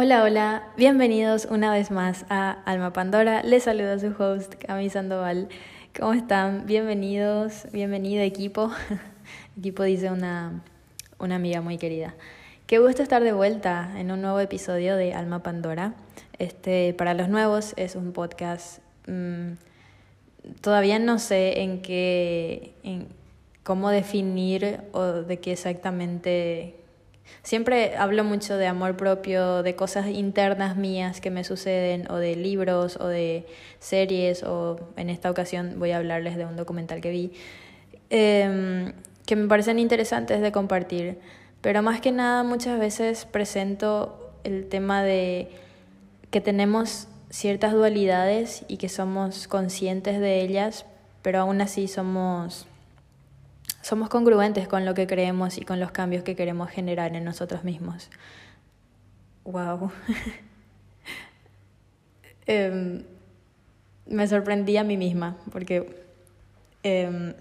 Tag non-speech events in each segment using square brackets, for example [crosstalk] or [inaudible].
Hola, hola, bienvenidos una vez más a Alma Pandora. Les saluda su host, Cami Sandoval. ¿Cómo están? Bienvenidos, bienvenido equipo. [laughs] equipo dice una, una amiga muy querida. Qué gusto estar de vuelta en un nuevo episodio de Alma Pandora. Este, para los nuevos es un podcast. Mmm, todavía no sé en qué, en cómo definir o de qué exactamente Siempre hablo mucho de amor propio, de cosas internas mías que me suceden, o de libros, o de series, o en esta ocasión voy a hablarles de un documental que vi, eh, que me parecen interesantes de compartir. Pero más que nada muchas veces presento el tema de que tenemos ciertas dualidades y que somos conscientes de ellas, pero aún así somos somos congruentes con lo que creemos y con los cambios que queremos generar en nosotros mismos. Wow. [laughs] Em, me sorprendí a mí misma porque em,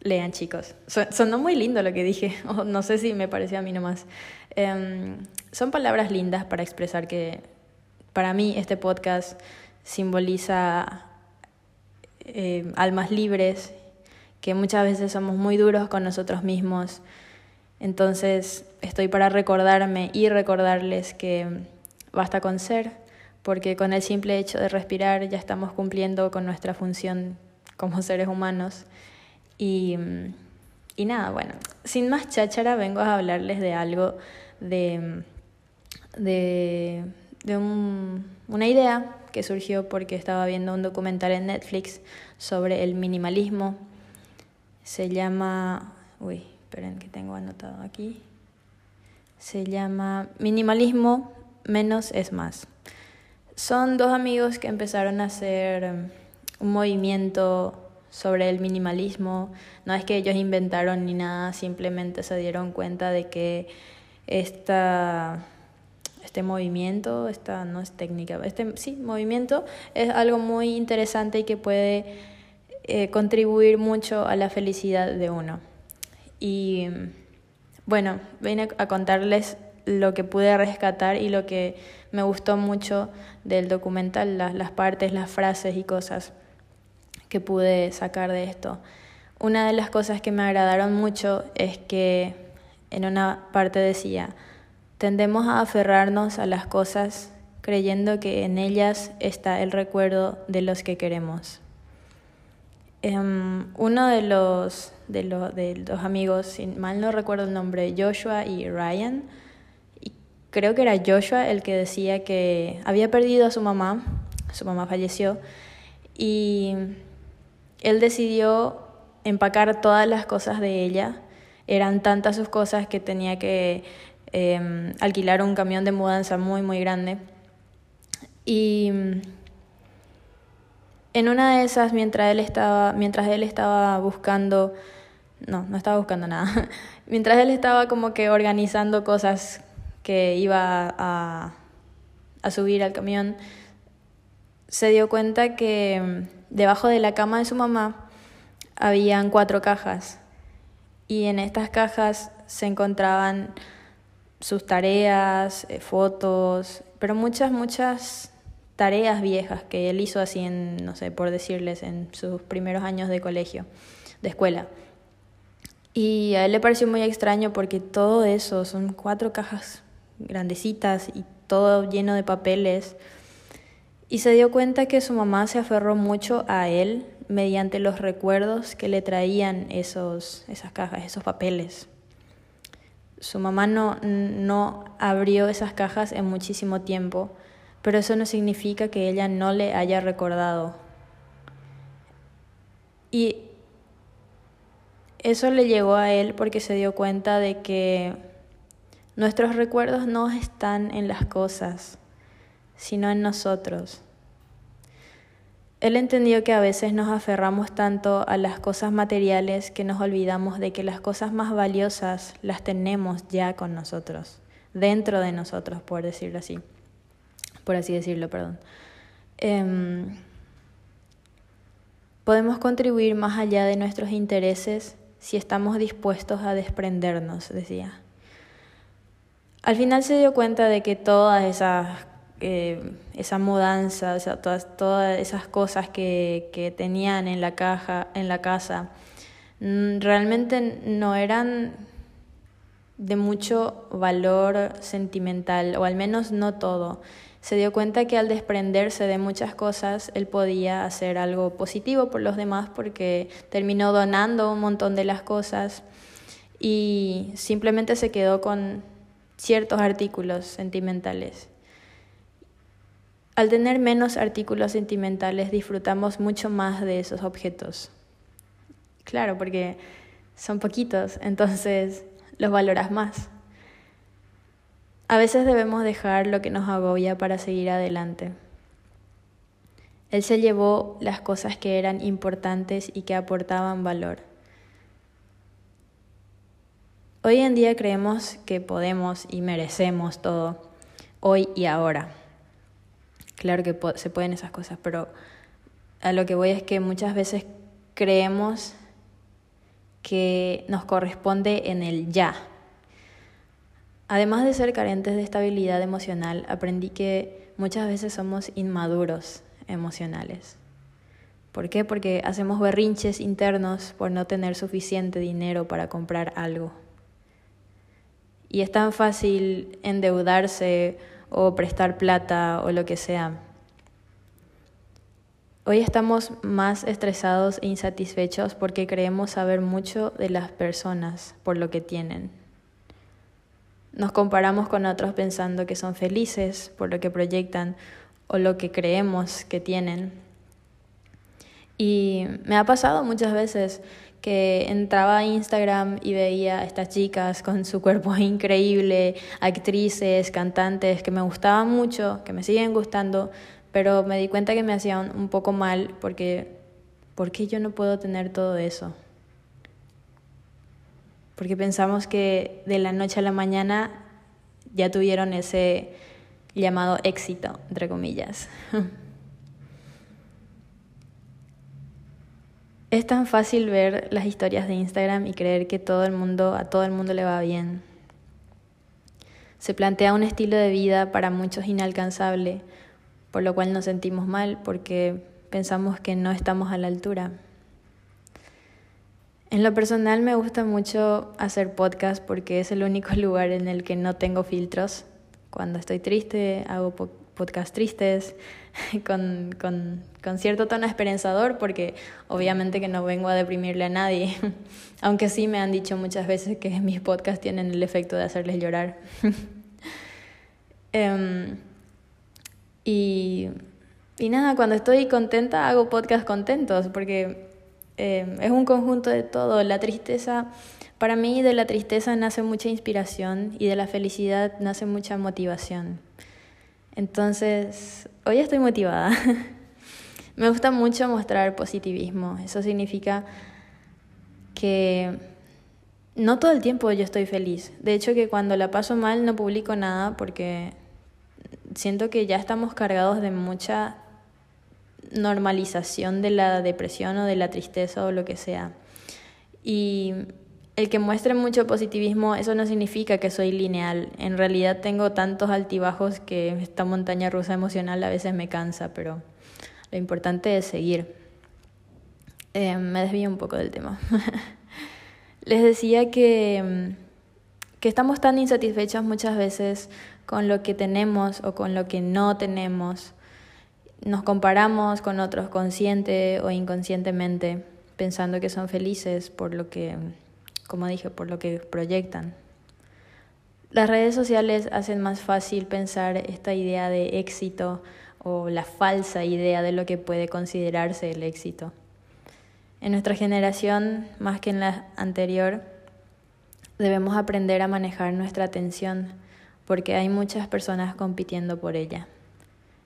lean chicos. sonó muy lindo lo que dije, [laughs] no sé si me pareció a mí nomás. Em, son palabras lindas para expresar que para mí este podcast simboliza almas libres que muchas veces somos muy duros con nosotros mismos. Entonces estoy para recordarme y recordarles que basta con ser, porque con el simple hecho de respirar ya estamos cumpliendo con nuestra función como [laughs] seres humanos. Y, y nada, bueno, sin más cháchara vengo a hablarles de algo, de, de, de un, una idea que surgió porque estaba viendo un documental en Netflix sobre el minimalismo se llama, uy, esperen que tengo anotado aquí. Se llama Minimalismo menos es más. Son dos amigos que empezaron a hacer um, un movimiento sobre el minimalismo. No es que ellos inventaron ni nada, simplemente se dieron cuenta de que esta, este movimiento, esta no es técnica, este sí, movimiento es algo muy interesante y que puede eh, contribuir mucho a la felicidad de uno. Y bueno, vine a contarles lo que pude rescatar y lo que me gustó mucho del documental, las, las partes, las frases y cosas que pude sacar de esto. Una de las cosas que me agradaron mucho es que en una parte decía, tendemos a aferrarnos a las cosas creyendo que en ellas está el recuerdo de los que queremos. Um, uno de los, de, los, de los amigos, mal no recuerdo el nombre, Joshua y Ryan, y creo que era Joshua el que decía que había perdido a su mamá, su mamá falleció, y él decidió empacar todas las cosas de ella. Eran tantas sus cosas que tenía que eh, alquilar un camión de mudanza muy, muy grande. Y en una de esas, mientras él estaba, mientras él estaba buscando, no, no estaba buscando nada, [laughs] mientras él estaba como que organizando cosas que iba a, a subir al camión, se dio cuenta que mm, debajo de la cama de su mamá habían cuatro cajas. Y en estas cajas se encontraban sus tareas, eh, fotos, pero muchas, muchas tareas viejas que él hizo así en, no sé, por decirles, en sus primeros años de colegio, de escuela. Y a él le pareció muy extraño porque todo eso son cuatro cajas grandecitas y todo lleno de papeles. Y se dio cuenta que su mamá se aferró mucho a él mediante los recuerdos que le traían esos, esas cajas, esos papeles. Su mamá no, no abrió esas cajas en muchísimo tiempo pero eso no significa que ella no le haya recordado. Y eso le llegó a él porque se dio cuenta de que nuestros recuerdos no están en las cosas, sino en nosotros. Él entendió que a veces nos aferramos tanto a las cosas materiales que nos olvidamos de que las cosas más valiosas las tenemos ya con nosotros, dentro de nosotros, por decirlo así por así decirlo, perdón. Em, podemos contribuir más allá de nuestros intereses si estamos dispuestos a desprendernos, decía. al final se dio cuenta de que todas esas eh, esa mudanza, o todas, todas esas cosas que, que tenían en la caja, en la casa, mm, realmente no eran de mucho valor sentimental, o al menos no todo. Se dio cuenta que al desprenderse de muchas cosas, él podía hacer algo positivo por los demás porque terminó donando un montón de las cosas y simplemente se quedó con ciertos artículos sentimentales. Al tener menos artículos sentimentales disfrutamos mucho más de esos objetos. Claro, porque son poquitos, entonces los valoras más. A veces debemos dejar lo que nos agobia para seguir adelante. Él se llevó las cosas que eran importantes y que aportaban valor. Hoy en día creemos que podemos y merecemos todo, hoy y ahora. Claro que se pueden esas cosas, pero a lo que voy es que muchas veces creemos que nos corresponde en el ya. Además de ser carentes de estabilidad emocional, aprendí que muchas veces somos inmaduros emocionales. ¿Por qué? Porque hacemos berrinches internos por no tener suficiente dinero para comprar algo. Y es tan fácil endeudarse o prestar plata o lo que sea. Hoy estamos más estresados e insatisfechos porque creemos saber mucho de las personas por lo que tienen. Nos comparamos con otros pensando que son felices por lo que proyectan o lo que creemos que tienen. Y me ha pasado muchas veces que entraba a Instagram y veía a estas chicas con su cuerpo [laughs] increíble, actrices, cantantes que me gustaban mucho, que me siguen gustando, pero me di cuenta que me hacían un poco mal porque ¿por qué yo no puedo tener todo eso? Porque pensamos que de la noche a la mañana ya tuvieron ese llamado éxito, entre comillas. [laughs] Es tan fácil ver las historias de Instagram y creer que todo el mundo, a todo el mundo le va bien. Se plantea un estilo de vida para muchos inalcanzable, por lo cual nos sentimos mal porque pensamos que no estamos a la altura. En lo personal me gusta mucho hacer podcast porque es el único [laughs] lugar en el que no tengo filtros. Cuando estoy triste hago podcast tristes, [laughs] con, con, con, cierto tono esperanzador, porque obviamente que no vengo a deprimirle a nadie, [laughs] aunque sí me han dicho muchas veces que mis podcasts tienen el efecto de hacerles llorar. um, y, y nada, cuando estoy contenta hago podcasts contentos, porque eh, es un conjunto de todo. La tristeza, para mí de la tristeza nace mucha inspiración y de la felicidad nace mucha motivación. Entonces, hoy estoy motivada. [laughs] Me gusta mucho mostrar positivismo. Eso significa que no todo el tiempo yo estoy feliz. De hecho, que cuando la paso mal no publico nada porque siento que ya estamos cargados de mucha normalización de la depresión o de la tristeza o lo que sea. Y el que muestre mucho positivismo, eso no significa que soy lineal. En realidad tengo tantos altibajos que esta montaña rusa emocional a veces me cansa, pero lo importante es seguir. Eh, me desvío un poco del tema. [laughs] Les decía que, que estamos tan insatisfechos muchas veces con lo que tenemos o con lo que no tenemos. Nos comparamos con otros consciente o inconscientemente, pensando que son felices por lo que como dije, por lo que proyectan. Las redes sociales hacen más fácil pensar esta idea de éxito o la falsa idea de lo que puede considerarse el éxito. En nuestra generación, más que en la anterior, debemos aprender a manejar nuestra atención porque hay muchas personas compitiendo por ella.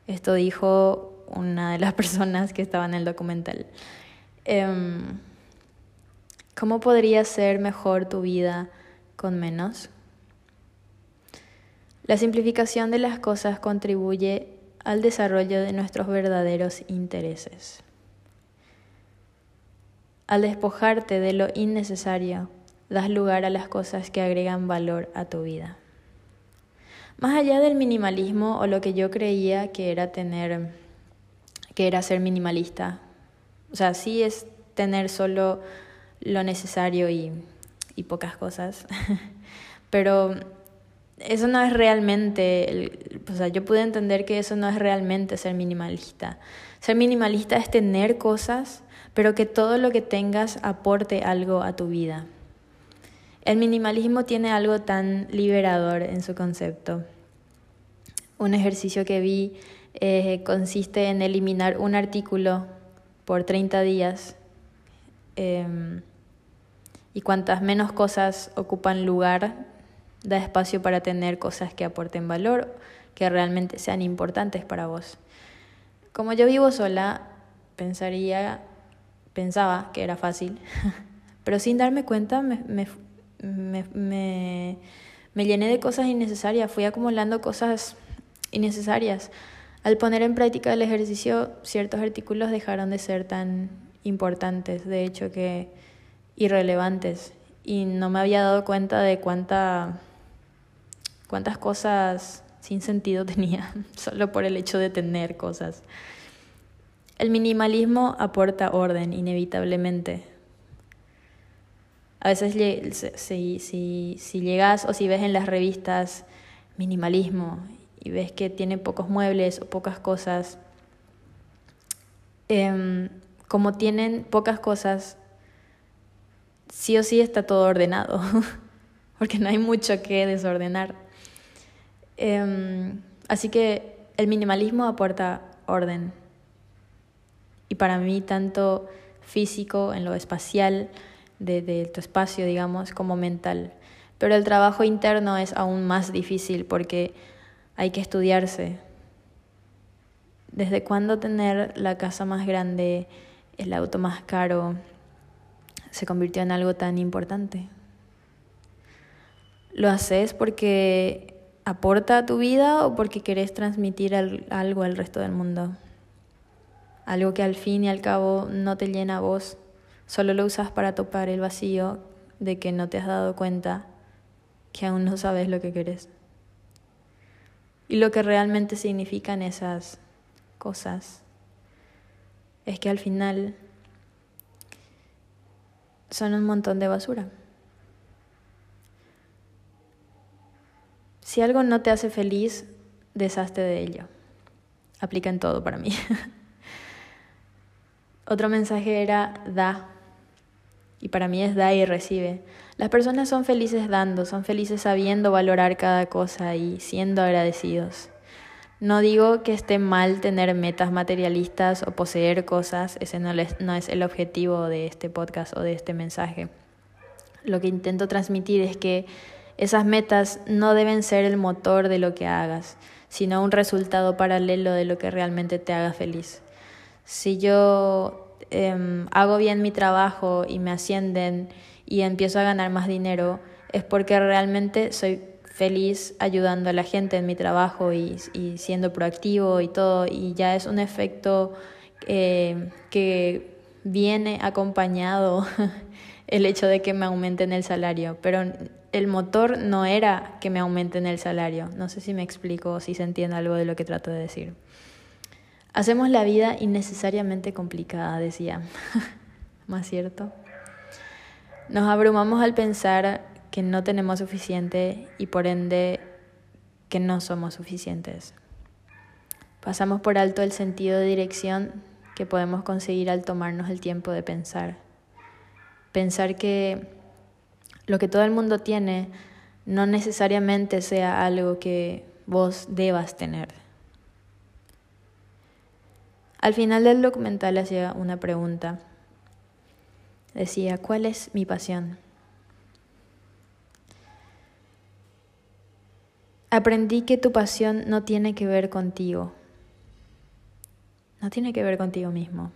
Esto dijo una de las [laughs] personas que estaba en el documental. Em, ¿Cómo podría ser mejor tu vida con menos? La simplificación de las cosas contribuye al desarrollo de nuestros verdaderos intereses. Al despojarte de lo innecesario, das lugar a las cosas que agregan valor a tu vida. Más allá del minimalismo o lo que yo creía que era tener, que era ser minimalista. O sea, sí es tener solo lo necesario y, pocas cosas. [laughs] Pero eso no es realmente, o sea, yo pude entender que eso no es realmente ser minimalista. Ser minimalista es tener cosas, pero que todo lo que tengas aporte algo a tu vida. El minimalismo tiene algo tan liberador en su concepto. Un ejercicio que vi eh, consiste en eliminar un artículo por 30 días em, y cuantas menos cosas ocupan lugar, da espacio para tener cosas que aporten valor, que realmente sean importantes para vos. Como yo vivo sola, pensaría, pensaba que era fácil, [laughs] pero sin darme cuenta me, me me, me, me llené de cosas innecesarias, fui acumulando cosas innecesarias. Al poner en práctica el ejercicio, ciertos artículos dejaron de ser tan importantes, de hecho que irrelevantes, y no me había dado cuenta de cuánta, cuántas cosas sin sentido [laughs] tenía, solo por el hecho de tener cosas. El minimalismo aporta orden, inevitablemente, a veces si, si, si llegas o si ves en las revistas minimalismo y ves que tiene pocos muebles o pocas cosas, em, como tienen pocas cosas, sí o sí está todo ordenado, [laughs] porque no hay mucho que desordenar. Em, así que el minimalismo aporta orden. Y para mí, tanto físico, en lo espacial, de, tu espacio, digamos, como mental. Pero el trabajo interno es aún más difícil porque hay que estudiarse. ¿Desde cuándo tener la casa más grande, el auto más caro, se convirtió en algo tan importante? ¿Lo haces porque aporta a tu vida o porque querés transmitir algo al resto del mundo? Algo que al fin y al cabo no te llena a vos Solo lo usas para topar el vacío de que no te has dado cuenta que aún no sabes lo que querés. Y lo que realmente significan esas cosas es que al final son un montón de basura. Si algo no te hace feliz, deshazte de ello. Aplica en todo para mí. [laughs] Otro mensaje era da y para mí es da y recibe. Las personas son felices dando, son felices sabiendo valorar cada cosa y siendo agradecidos. No digo que esté mal tener metas materialistas o poseer cosas, ese no, no es el objetivo de este podcast o de este mensaje. Lo que intento transmitir es que esas metas no deben ser el motor de lo que hagas, sino un resultado paralelo de lo que realmente te haga feliz. Si yo Em, hago bien mi trabajo y me ascienden y empiezo a ganar más dinero, es porque realmente soy feliz ayudando a la gente en mi trabajo y, siendo proactivo y todo, y ya es un efecto eh, que viene acompañado [laughs] el hecho de que me aumenten el salario, pero el motor no era que me aumenten el salario. No sé si me explico o si se entiende algo de lo que trato de decir. Hacemos la vida innecesariamente complicada, decía. [laughs] Más cierto. Nos abrumamos al pensar que no tenemos suficiente y por ende que no somos suficientes. Pasamos por alto el sentido de dirección que podemos conseguir al tomarnos el tiempo de pensar. Pensar que lo que todo el mundo tiene no necesariamente sea algo que vos debas tener. Al final del documental hacía una pregunta. Decía, ¿cuál es mi pasión? Aprendí que tu pasión no tiene que ver contigo. No tiene que ver contigo mismo.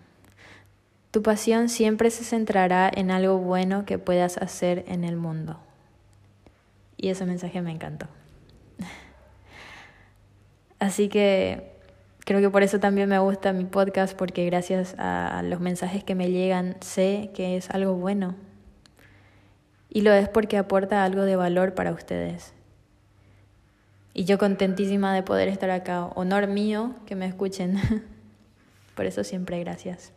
Tu pasión siempre se centrará en algo bueno que puedas hacer en el mundo. Y ese mensaje me encantó. [laughs] Así que Creo que por eso también me gusta mi podcast, porque gracias a los mensajes que me llegan sé que es algo bueno. Y lo es porque aporta algo de valor para ustedes. Y yo contentísima de poder estar acá. Honor mío que me escuchen. [laughs] Por eso siempre gracias.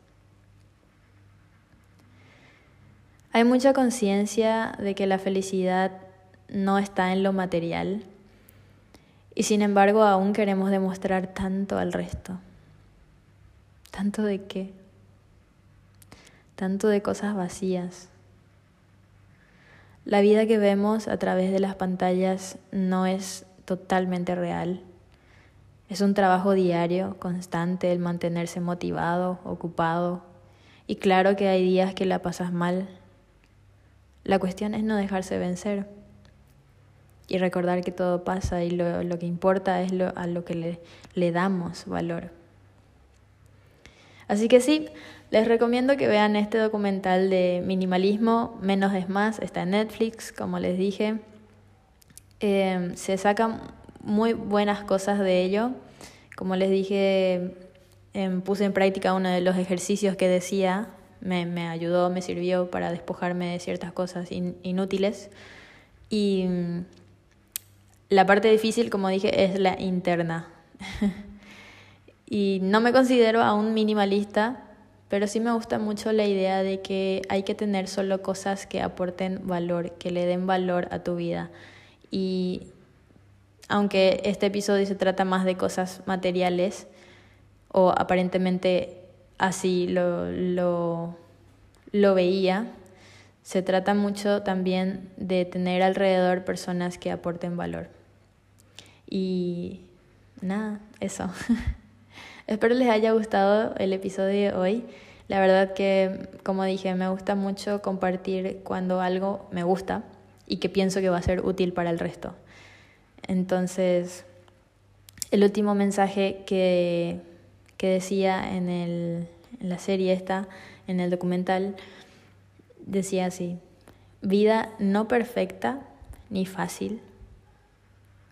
Hay mucha conciencia de que la felicidad no está en lo material y sin embargo aún queremos demostrar tanto al resto. ¿Tanto de qué? Tanto de cosas vacías. La vida que vemos a través de las pantallas no es totalmente real. Es un trabajo diario, constante, el mantenerse motivado, ocupado. Y claro que hay días que la pasas mal. La cuestión es no dejarse vencer y recordar que todo pasa y lo, lo que importa es lo, a lo que le, le damos valor. Así que sí, les recomiendo que vean este documental de minimalismo, menos es más, está en Netflix, como les dije. Eh, se sacan muy buenas cosas de ello. Como les dije, em, puse en práctica uno de los ejercicios que decía, me, me ayudó, me sirvió para despojarme de ciertas cosas inútiles. Y la parte difícil, como dije, es la interna. [laughs] y no me considero aún minimalista, pero sí me gusta mucho la idea de que hay que tener solo cosas que aporten valor, que le den valor a tu vida. Y aunque este episodio se trata más de cosas materiales, o aparentemente así lo, lo, lo veía, se trata mucho también de tener alrededor personas que aporten valor. Y nada, eso. [laughs] Espero les haya gustado el episodio de hoy. La verdad que, como dije, me gusta mucho compartir cuando algo me gusta y que pienso que va a ser útil para el resto. Entonces, el último mensaje que, que decía en, el, en la serie esta, en el documental, decía así, vida no perfecta ni fácil,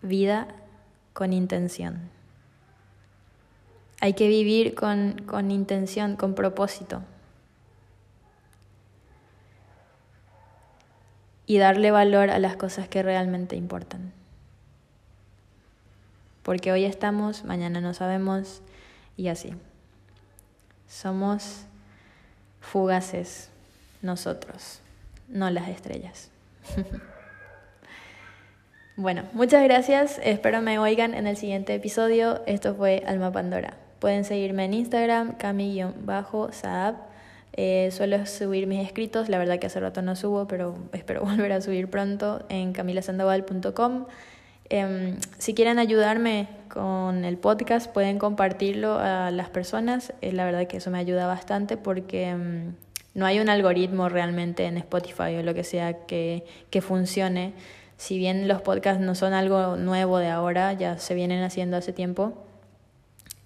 vida con intención. Hay que vivir con, con intención, con propósito. Y darle valor a las cosas que realmente importan. Porque hoy estamos, mañana no sabemos y así. Somos fugaces nosotros, no las estrellas. [laughs] bueno, muchas gracias. Espero me oigan en el siguiente episodio. Esto fue Alma Pandora. Pueden seguirme en Instagram, cami-saab. Eh, suelo subir mis escritos, la verdad que hace rato no subo, pero espero [laughs] volver a subir pronto en camilasandoval.com. Em, si quieren ayudarme con el podcast, pueden compartirlo a las personas. Eh, la verdad que eso me ayuda bastante porque em, no hay un algoritmo realmente en Spotify o lo que sea que, que funcione. Si bien los podcasts no son algo nuevo de ahora, ya se vienen haciendo hace tiempo,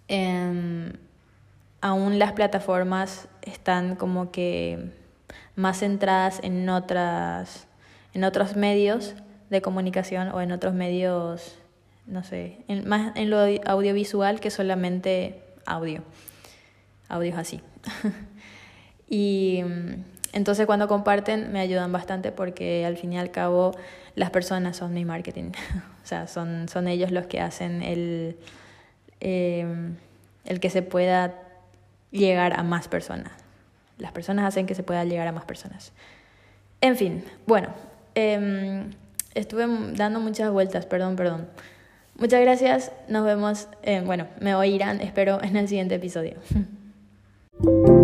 eh, aún las plataformas están como que más centradas en otras en otros medios de comunicación o en otros medios no sé en, más en lo audiovisual que solamente audio audios así [laughs] Y mm, entonces cuando comparten me ayudan bastante porque al fin y al cabo las personas son mi marketing. [laughs] o sea, son, son ellos los que hacen el, em, el que se pueda llegar a más personas. Las personas hacen que se pueda llegar a más personas. En fin, bueno, em, estuve dando muchas vueltas, perdón, perdón. Muchas gracias, nos vemos, bueno, me oirán, espero, en el siguiente episodio. [laughs]